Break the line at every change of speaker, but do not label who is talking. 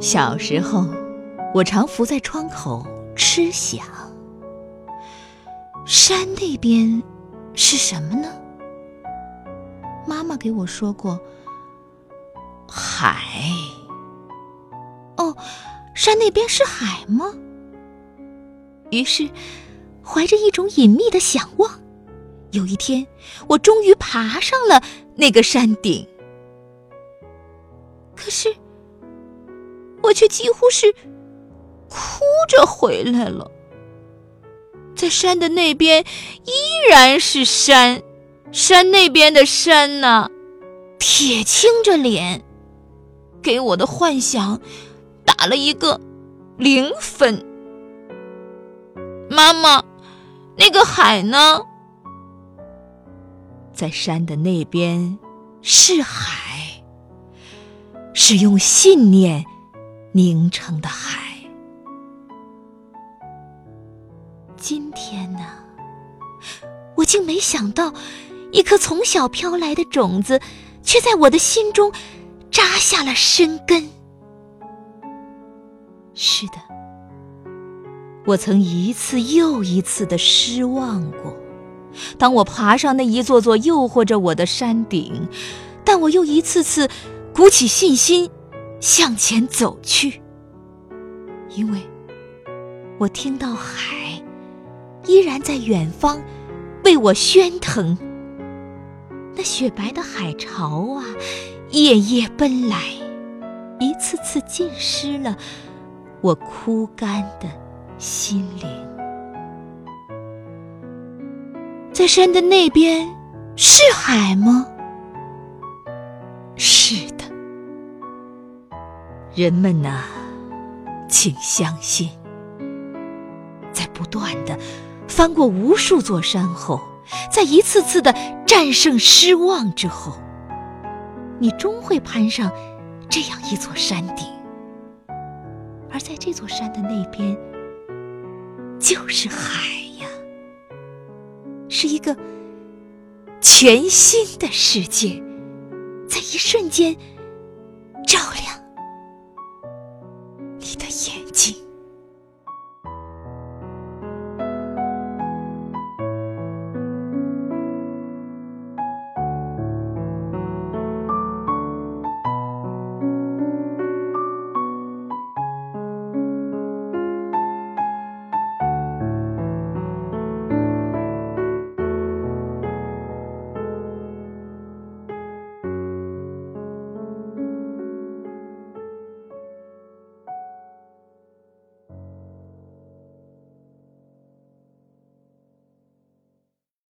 小时候，我常伏在窗口痴想：山那边是什么呢？妈妈给我说过，海。哦，山那边是海吗？于是，怀着一种隐秘的想望，有一天，我终于爬上了那个山顶。可是。我却几乎是哭着回来了，在山的那边依然是山，山那边的山呢，铁青着脸，给我的幻想打了一个零分。妈妈，那个海呢？在山的那边是海，是用信念。凝成的海。今天呢，我竟没想到，一颗从小飘来的种子，却在我的心中扎下了深根。是的，我曾一次又一次的失望过。当我爬上那一座座诱惑着我的山顶，但我又一次次鼓起信心。向前走去，因为我听到海依然在远方为我喧腾。那雪白的海潮啊，夜夜奔来，一次次浸湿了我枯干的心灵。在山的那边是海吗？人们呐，请相信，在不断的翻过无数座山后，在一次次的战胜失望之后，你终会攀上这样一座山顶。而在这座山的那边，就是海呀，是一个全新的世界，在一瞬间照亮。